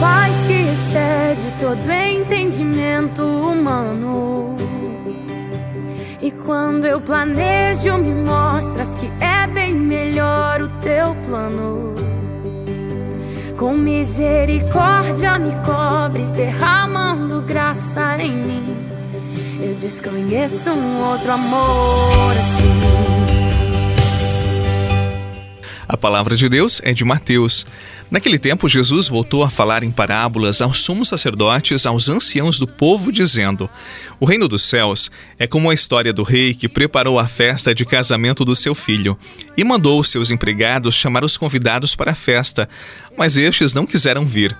paz que excede todo entendimento humano. E quando eu planejo, me mostras que é bem melhor o teu plano. Com misericórdia me cobres, derramando graça em mim. Eu desconheço um outro amor assim. A palavra de Deus é de Mateus. Naquele tempo, Jesus voltou a falar em parábolas aos sumos sacerdotes, aos anciãos do povo, dizendo: O reino dos céus é como a história do rei que preparou a festa de casamento do seu filho e mandou os seus empregados chamar os convidados para a festa, mas estes não quiseram vir.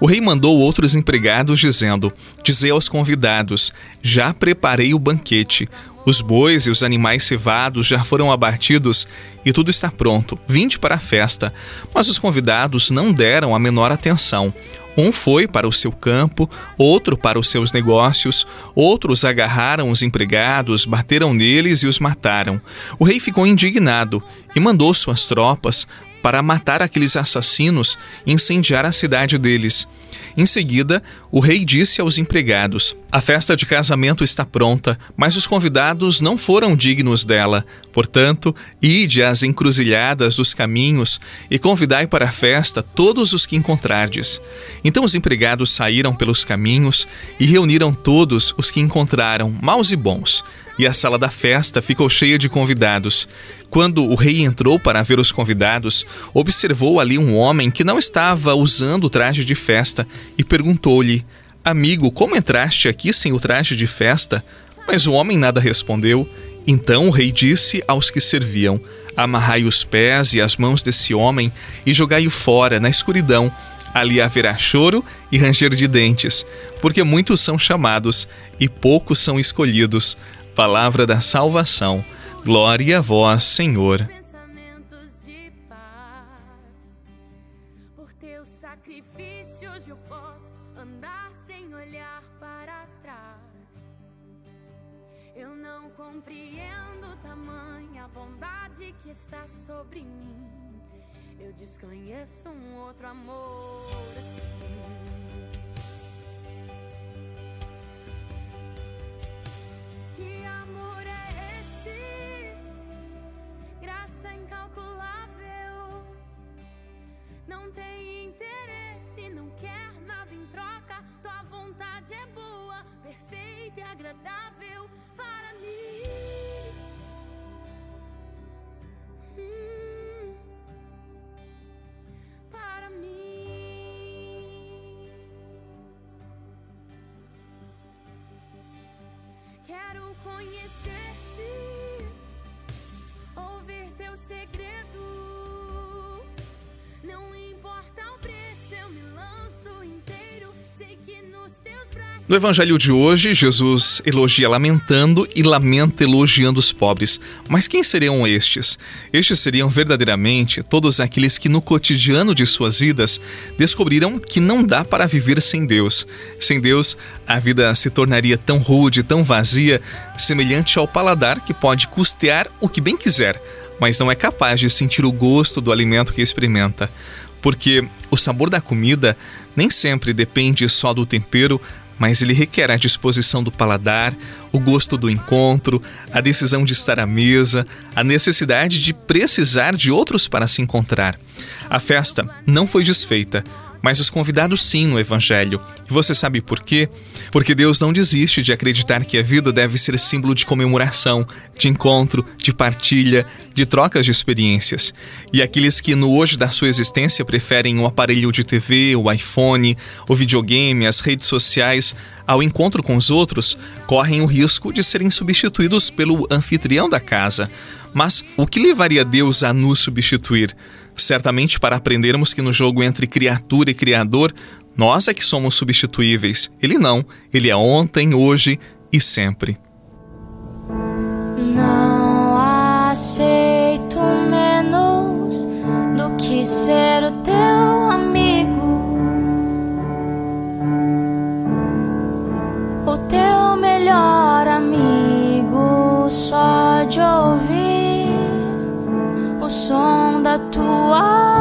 O rei mandou outros empregados, dizendo: Dizei aos convidados: Já preparei o banquete. Os bois e os animais cevados já foram abatidos e tudo está pronto. Vinde para a festa. Mas os convidados não deram a menor atenção. Um foi para o seu campo, outro para os seus negócios, outros agarraram os empregados, bateram neles e os mataram. O rei ficou indignado e mandou suas tropas para matar aqueles assassinos e incendiar a cidade deles. Em seguida, o rei disse aos empregados: A festa de casamento está pronta, mas os convidados não foram dignos dela. Portanto, ide às encruzilhadas dos caminhos e convidai para a festa todos os que encontrardes. Então os empregados saíram pelos caminhos e reuniram todos os que encontraram, maus e bons e a sala da festa ficou cheia de convidados. Quando o rei entrou para ver os convidados, observou ali um homem que não estava usando o traje de festa e perguntou-lhe: Amigo, como entraste aqui sem o traje de festa? Mas o homem nada respondeu. Então o rei disse aos que serviam: Amarrai os pés e as mãos desse homem e jogai-o fora, na escuridão. Ali haverá choro e ranger de dentes, porque muitos são chamados e poucos são escolhidos palavra da salvação. Glória a vós, Senhor. Compreendo tamanha bondade que está sobre mim. Eu desconheço um outro amor assim. Agradável conhecer-te, No evangelho de hoje, Jesus elogia lamentando e lamenta elogiando os pobres. Mas quem seriam estes? Estes seriam verdadeiramente todos aqueles que no cotidiano de suas vidas descobriram que não dá para viver sem Deus. Sem Deus, a vida se tornaria tão rude, tão vazia, semelhante ao paladar que pode custear o que bem quiser, mas não é capaz de sentir o gosto do alimento que experimenta. Porque o sabor da comida nem sempre depende só do tempero, mas ele requer a disposição do paladar, o gosto do encontro, a decisão de estar à mesa, a necessidade de precisar de outros para se encontrar. A festa não foi desfeita, mas os convidados sim no Evangelho. E você sabe por quê? Porque Deus não desiste de acreditar que a vida deve ser símbolo de comemoração, de encontro, de partilha, de trocas de experiências. E aqueles que no hoje da sua existência preferem o aparelho de TV, o iPhone, o videogame, as redes sociais, ao encontro com os outros, correm o risco de serem substituídos pelo anfitrião da casa. Mas o que levaria Deus a nos substituir? Certamente para aprendermos que no jogo entre criatura e criador, nós é que somos substituíveis. Ele não. Ele é ontem, hoje e sempre. Não aceito menos do que ser o teu amigo. O teu melhor amigo só de ouvir o som tua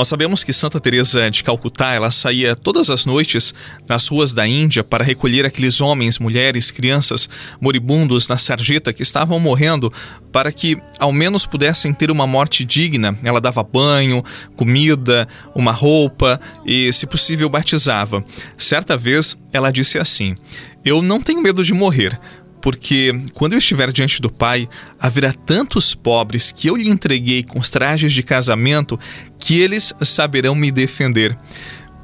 Nós sabemos que Santa Teresa de Calcutá, ela saía todas as noites nas ruas da Índia para recolher aqueles homens, mulheres, crianças moribundos na sarjeta que estavam morrendo para que ao menos pudessem ter uma morte digna. Ela dava banho, comida, uma roupa e, se possível, batizava. Certa vez ela disse assim: Eu não tenho medo de morrer, porque quando eu estiver diante do Pai, haverá tantos pobres que eu lhe entreguei com os trajes de casamento que eles saberão me defender.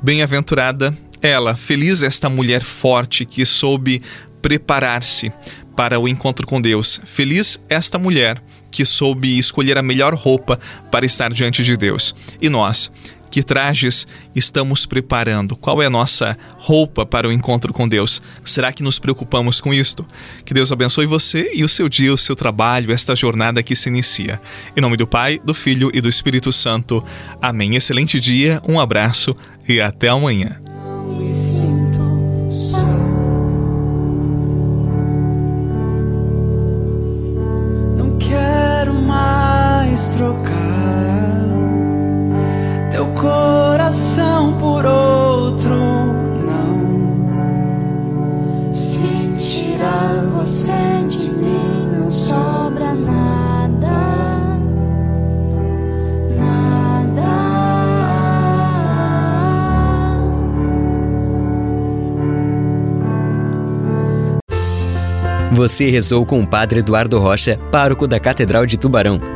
Bem-aventurada ela, feliz esta mulher forte que soube preparar-se para o encontro com Deus. Feliz esta mulher que soube escolher a melhor roupa para estar diante de Deus. E nós, que trajes estamos preparando? Qual é a nossa roupa para o encontro com Deus? Será que nos preocupamos com isto? Que Deus abençoe você e o seu dia, o seu trabalho, esta jornada que se inicia. Em nome do Pai, do Filho e do Espírito Santo. Amém. Excelente dia, um abraço e até amanhã. Mais trocar coração por outro, não. Se tirar você de mim, não sobra nada. Nada. Você rezou com o Padre Eduardo Rocha, pároco da Catedral de Tubarão.